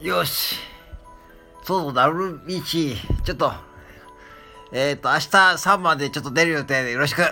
よし。そうだう、WBC、ちょっと、えっ、ー、と、明日3番でちょっと出る予定でよろしく。